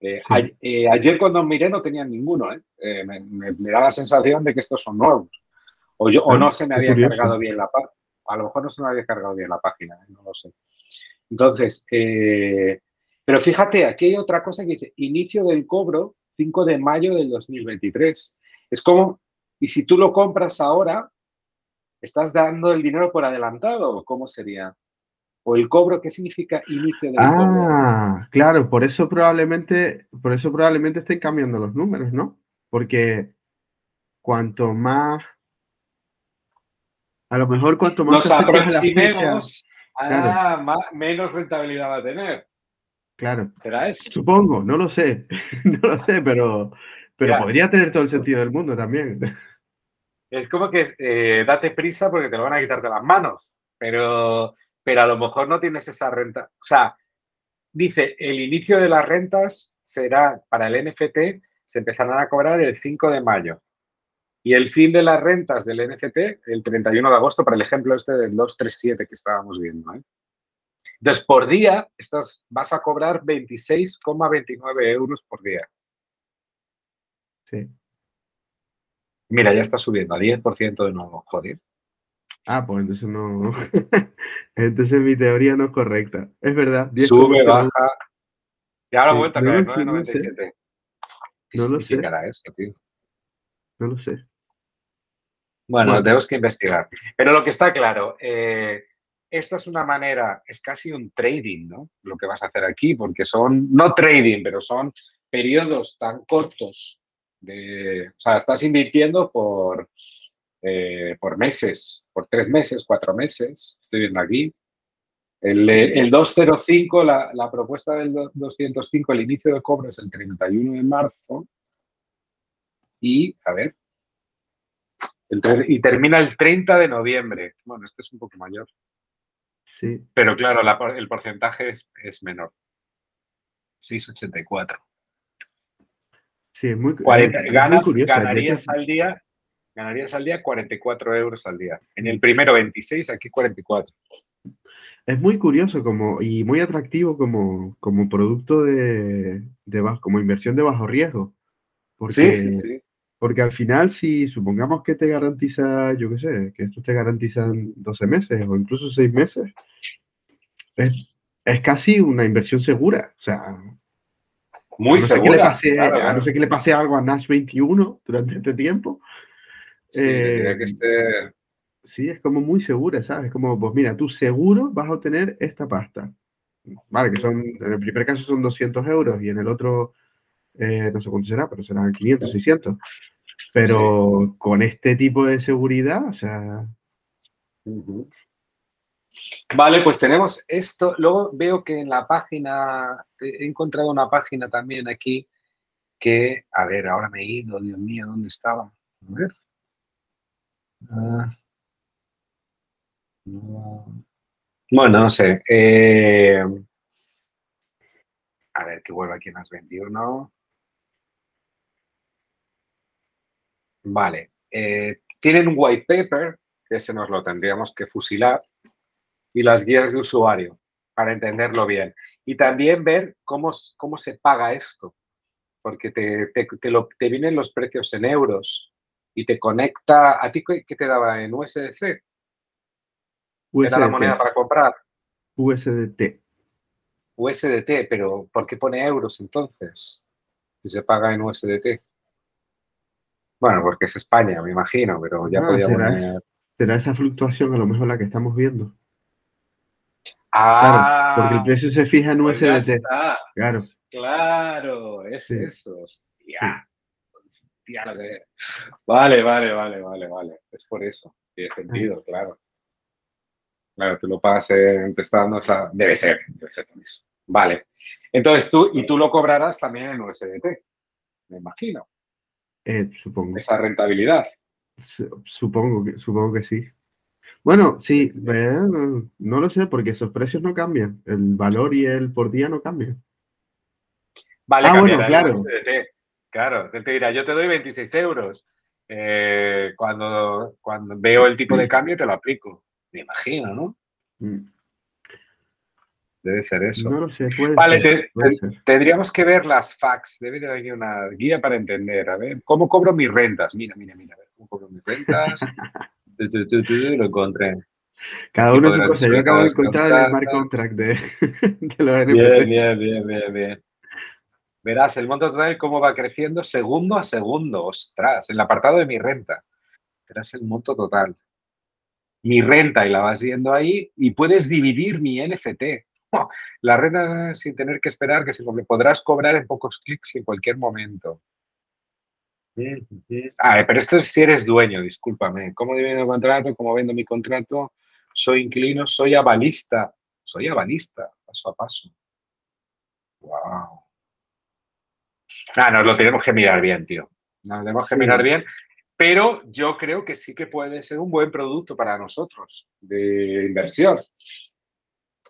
Eh, eh, ayer cuando miré no tenían ninguno, ¿eh? me, da la sensación de que estos son nuevos. O, yo, o ah, no se me había cargado bien la página. A lo mejor no se me había cargado bien la página, no lo sé. Entonces, pero fíjate, aquí hay otra cosa que dice inicio del cobro 5 de mayo del 2023. Es como, y si tú lo compras ahora, ¿estás dando el dinero por adelantado? ¿Cómo sería? ¿O el cobro qué significa inicio del cobro? Ah, claro, por eso probablemente, por eso probablemente estén cambiando los números, ¿no? Porque cuanto más a lo mejor cuanto más nos aproximemos, menos rentabilidad va a tener. Claro. ¿Será eso? Supongo, no lo sé. <laughs> no lo sé, pero, pero podría tener todo el sentido del mundo también. Es como que eh, date prisa porque te lo van a quitar de las manos, pero, pero a lo mejor no tienes esa renta. O sea, dice, el inicio de las rentas será para el NFT, se empezarán a cobrar el 5 de mayo. Y el fin de las rentas del NFT el 31 de agosto, para el ejemplo este del 237 que estábamos viendo. ¿eh? Entonces, por día estás, vas a cobrar 26,29 euros por día. Sí. Mira, ya está subiendo a 10% de nuevo, joder. Ah, pues entonces no. <laughs> entonces mi teoría no es correcta. Es verdad. Sube, baja. Y ahora vuelta a caer, 9,97. ¿Qué no lo sé. eso, tío? No lo sé. Bueno, tenemos que investigar. Pero lo que está claro, eh, esta es una manera, es casi un trading, ¿no? Lo que vas a hacer aquí, porque son, no trading, pero son periodos tan cortos de, o sea, estás invirtiendo por, eh, por meses, por tres meses, cuatro meses, estoy viendo aquí. El, el 205, la, la, propuesta del 205, el inicio de cobro es el 31 de marzo y, a ver, y termina el 30 de noviembre. Bueno, este es un poco mayor. Sí. Pero claro, el porcentaje es, menor. 6,84. Sí, muy, ganas, ganarías al día ganarías al día 44 euros al día. En el primero 26, aquí 44. Es muy curioso como, y muy atractivo como, como producto de, de, como inversión de bajo riesgo. Porque, sí, sí, sí. Porque al final, si supongamos que te garantiza, yo qué sé, que esto te garantizan 12 meses o incluso 6 meses, es, casi una inversión segura. O sea, muy segura. A no sé que le pase algo a Nash 21 durante este tiempo. Sí, eh, que sí, es como muy segura, ¿sabes? Como, pues mira, tú seguro vas a obtener esta pasta. Vale, que son, en el primer caso son 200 euros y en el otro eh, no sé cuánto será, pero serán 500, 600. Pero con este tipo de seguridad, o sea... Vale, pues tenemos esto. Luego veo que en la página, he encontrado una página también aquí que, a ver, ahora me he ido, Dios mío, ¿dónde estaba? A ver. Ah. Bueno, no sé. Eh, a ver, que vuelva aquí en las 21. Vale. Eh, tienen un white paper, que ese nos lo tendríamos que fusilar, y las guías de usuario para entenderlo bien. Y también ver cómo, cómo se paga esto, porque te, te, te, vienen los precios en euros y te conecta. ¿A ti qué te daba en USDC? ¿Era la moneda para comprar? USDT. USDT, pero ¿por qué pone euros entonces? Si se paga en USDT. Bueno, porque es España, me imagino, pero ya podía poner... ¿Será esa fluctuación a lo mejor la que estamos viendo? Ah, porque el precio se fija en USDT. Pues claro. Claro, es eso. Hostia. Vale, vale, vale, vale, vale. Es por eso. Tiene sentido, claro. Claro, tú lo pagas está dando esa. Debe ser, debe ser eso. Vale. Entonces tú, y tú lo cobrarás también en USDT, me imagino. Eh, supongo. Esa rentabilidad. Supongo que, supongo que sí. Bueno, sí, no lo sé, porque esos precios no cambian. El valor y el por día no cambian. Vale, ah, bueno, claro. Claro, él te dirá, yo te doy 26 euros. Eh, cuando, cuando veo el tipo de cambio, te lo aplico. Me imagino, ¿no? Mm. Debe ser eso. No lo sé, puede Vale, tendríamos que ver las fax. Debe de haber una guía para entender. A ver, ¿cómo cobro mis rentas? Mira, mira, mira. A ver, ¿cómo cobro mis rentas? <laughs> lo encontré. Cada uno su cosa. Yo acabo de encontrar el smart contract de, <laughs> de los Bien, bien, bien, bien, bien. Verás el monto total cómo va creciendo segundo a segundo. Ostras, en el apartado de mi renta. Verás el monto total. Mi renta y la vas viendo ahí y puedes dividir mi NFT. <laughs> la renta sin tener que esperar que se podrás cobrar en pocos clics en cualquier momento. Ah, pero esto es si eres dueño, discúlpame. ¿Cómo divido contrato? ¿Cómo vendo mi contrato? Soy inquilino, soy avalista. Soy avalista, paso a paso. Wow. Ah, nos lo tenemos que mirar bien, tío. Nos tenemos que mirar bien. Pero yo creo que sí que puede ser un buen producto para nosotros de inversión.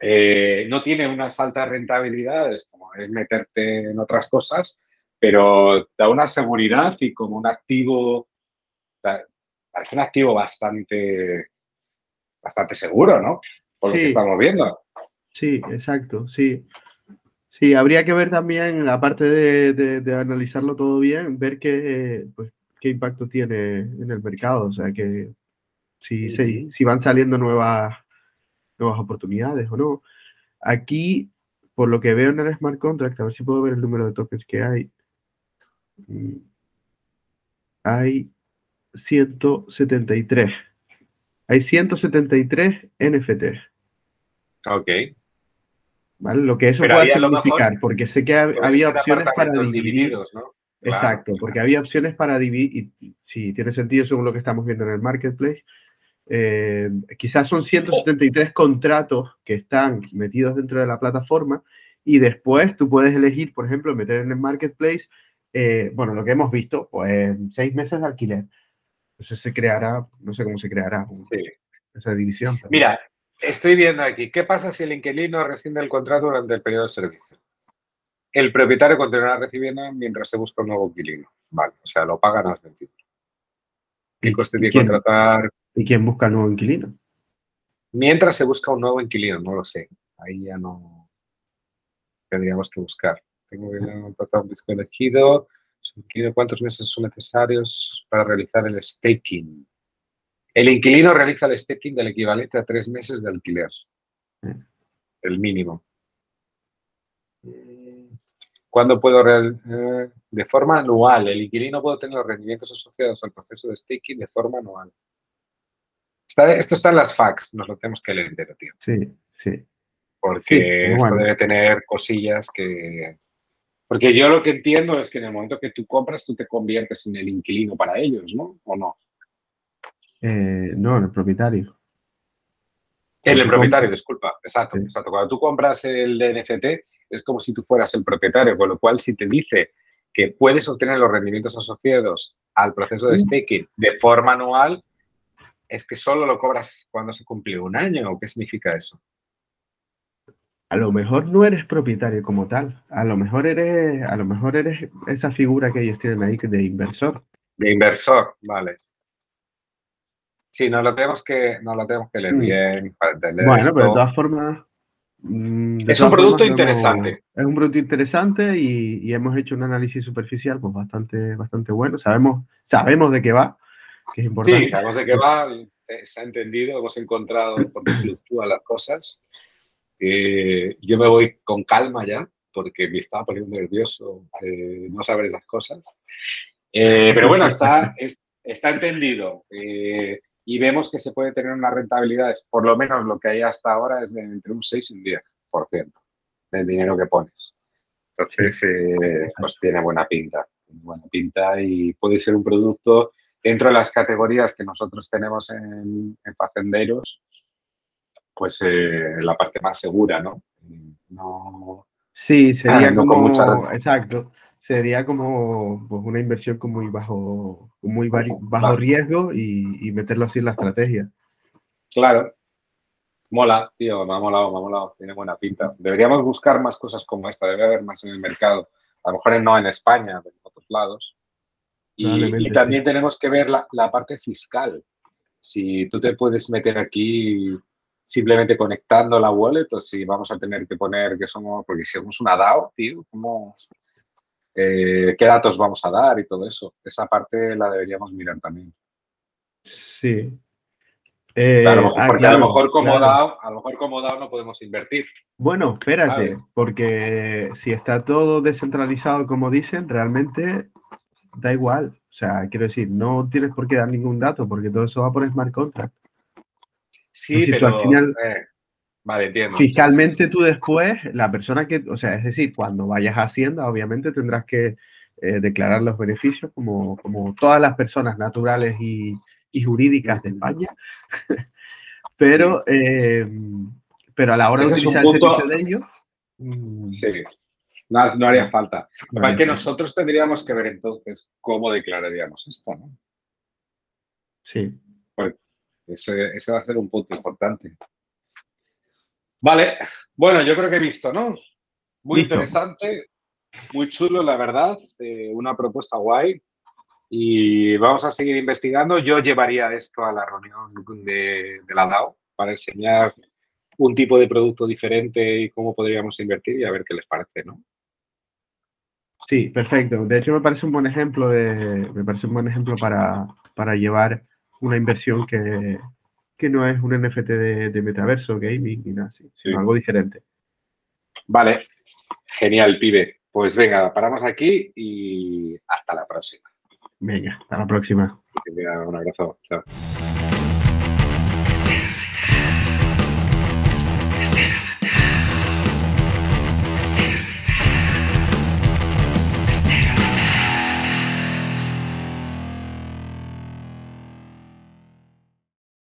Eh, no tiene unas altas rentabilidades, como es meterte en otras cosas, pero da una seguridad y como un activo, parece un activo bastante, bastante seguro, ¿no? Por lo que estamos viendo. Sí, exacto, sí. Sí, habría que ver también, aparte de, de, analizarlo todo bien, ver qué, pues, qué impacto tiene en el mercado. O sea, que si, si van saliendo nuevas, nuevas oportunidades o no. Aquí, por lo que veo en el smart contract, a ver si puedo ver el número de tokens que hay. Mm, hay 173. Hay 173 NFT. Ok. ¿Vale? Lo que eso puede significar, porque sé que había opciones para dividir. ¿no? Exacto, porque había opciones para dividir, y si tiene sentido según lo que estamos viendo en el marketplace. Eh, quizás son 173 contratos que están metidos dentro de la plataforma y después tú puedes elegir, por ejemplo, meter en el marketplace, eh, bueno, lo que hemos visto, pues seis meses de alquiler. Entonces se creará, no sé cómo se creará esa división. Mira, Estoy viendo aquí, ¿qué pasa si el inquilino rescinde el contrato durante el periodo de servicio? El propietario continuará recibiendo mientras se busca un nuevo inquilino. Vale, o sea, lo pagan a 21. ¿Qué coste tiene contratar? ¿Y quién busca el nuevo inquilino? Mientras se busca un nuevo inquilino, no lo sé. Ahí ya no tendríamos que buscar. Tengo que contratar un disco elegido. ¿Cuántos meses son necesarios para realizar el staking? El inquilino realiza el staking del equivalente a tres meses de alquiler. El mínimo. ¿Cuándo puedo eh, de forma anual? El inquilino puede tener los rendimientos asociados al proceso de staking de forma anual. Esto está en las fax, nos lo tenemos que leer entero, tío. Sí, sí. Porque esto debe tener cosillas que. Porque yo lo que entiendo es que en el momento que tú compras, tú te conviertes en el inquilino para ellos, ¿no? ¿O no? Eh, no, en el propietario. En el propietario, disculpa, exacto, exacto. Cuando tú compras el NFT, es como si tú fueras el propietario, con lo cual si te dice que puedes obtener los rendimientos asociados al proceso de staking de forma anual, es que solo lo cobras cuando se cumple un año, ¿o qué significa eso? a lo mejor no eres propietario como tal, a lo mejor eres, a lo mejor eres esa figura que ellos tienen ahí de inversor. De inversor, vale. Sí, no lo tenemos que, no lo tenemos que leer mm. bien para entender. Bueno, pero de todas formas. Mm, es un producto interesante. es un producto interesante y, hemos hecho un análisis superficial, pues bastante, bastante bueno. Sabemos, sabemos de qué va, que es importante. Sí, sabemos de qué va, se ha entendido, hemos encontrado por qué fluctúan las cosas. Eh, yo me voy con calma ya, porque me estaba poniendo nervioso eh, no saber las cosas. Eh, pero bueno, está, está entendido. y vemos que se puede tener unas rentabilidades, por lo menos lo que hay hasta ahora es de entre un 6 y un 10% del dinero que pones. Entonces, pues tiene buena pinta. Buena pinta y puede ser un producto dentro de las categorías que nosotros tenemos en, en Facenderos, pues eh, la parte más segura, ¿no? no sí, sería como, exacto, sería como pues, una inversión con muy bajo, muy bajo riesgo y, meterlo así en la estrategia. Claro. Mola, tío, me ha molado, me ha molado, tiene buena pinta. Deberíamos buscar más cosas como esta, debe haber más en el mercado. A lo mejor no en España, pero en otros lados. Y, también tenemos que ver la, la, parte fiscal. Si tú te puedes meter aquí simplemente conectando la wallet o si vamos a tener que poner que somos, porque si somos una DAO, tío, ¿cómo, eh, qué datos vamos a dar y todo eso. Esa parte la deberíamos mirar también. Sí. a lo mejor, porque a lo mejor como DAO, a lo mejor como DAO no podemos invertir. Bueno, espérate, porque si está todo descentralizado como dicen, realmente da igual. O sea, quiero decir, no tienes por qué dar ningún dato porque todo eso va por smart contract. Sí, pero... Al final, eh, vale, entiendo. Fiscalmente tú después, la persona que, o sea, es decir, cuando vayas a Hacienda, obviamente tendrás que eh, declarar los beneficios como, como todas las personas naturales y, jurídicas de España. <laughs> pero, eh, pero a la hora de utilizar el servicio de ellos... Sí. No, no, haría falta. Igual que nosotros tendríamos que ver entonces cómo declararíamos esto, ¿no? Sí. Ese, va a ser un punto importante. Vale, bueno, yo creo que he visto, ¿no? Muy interesante, muy chulo, la verdad, eh, una propuesta guay. Y vamos a seguir investigando. Yo llevaría esto a la reunión de, de la DAO para enseñar un tipo de producto diferente y cómo podríamos invertir y a ver qué les parece, ¿no? Sí, perfecto. De hecho, me parece un buen ejemplo de, me parece un buen ejemplo para, para llevar una inversión que, no es un NFT de, metaverso, gaming ni nada así, sino algo diferente. Vale, genial, pibe. Pues venga, paramos aquí y hasta la próxima. Venga, hasta la próxima. Un abrazo. Chao.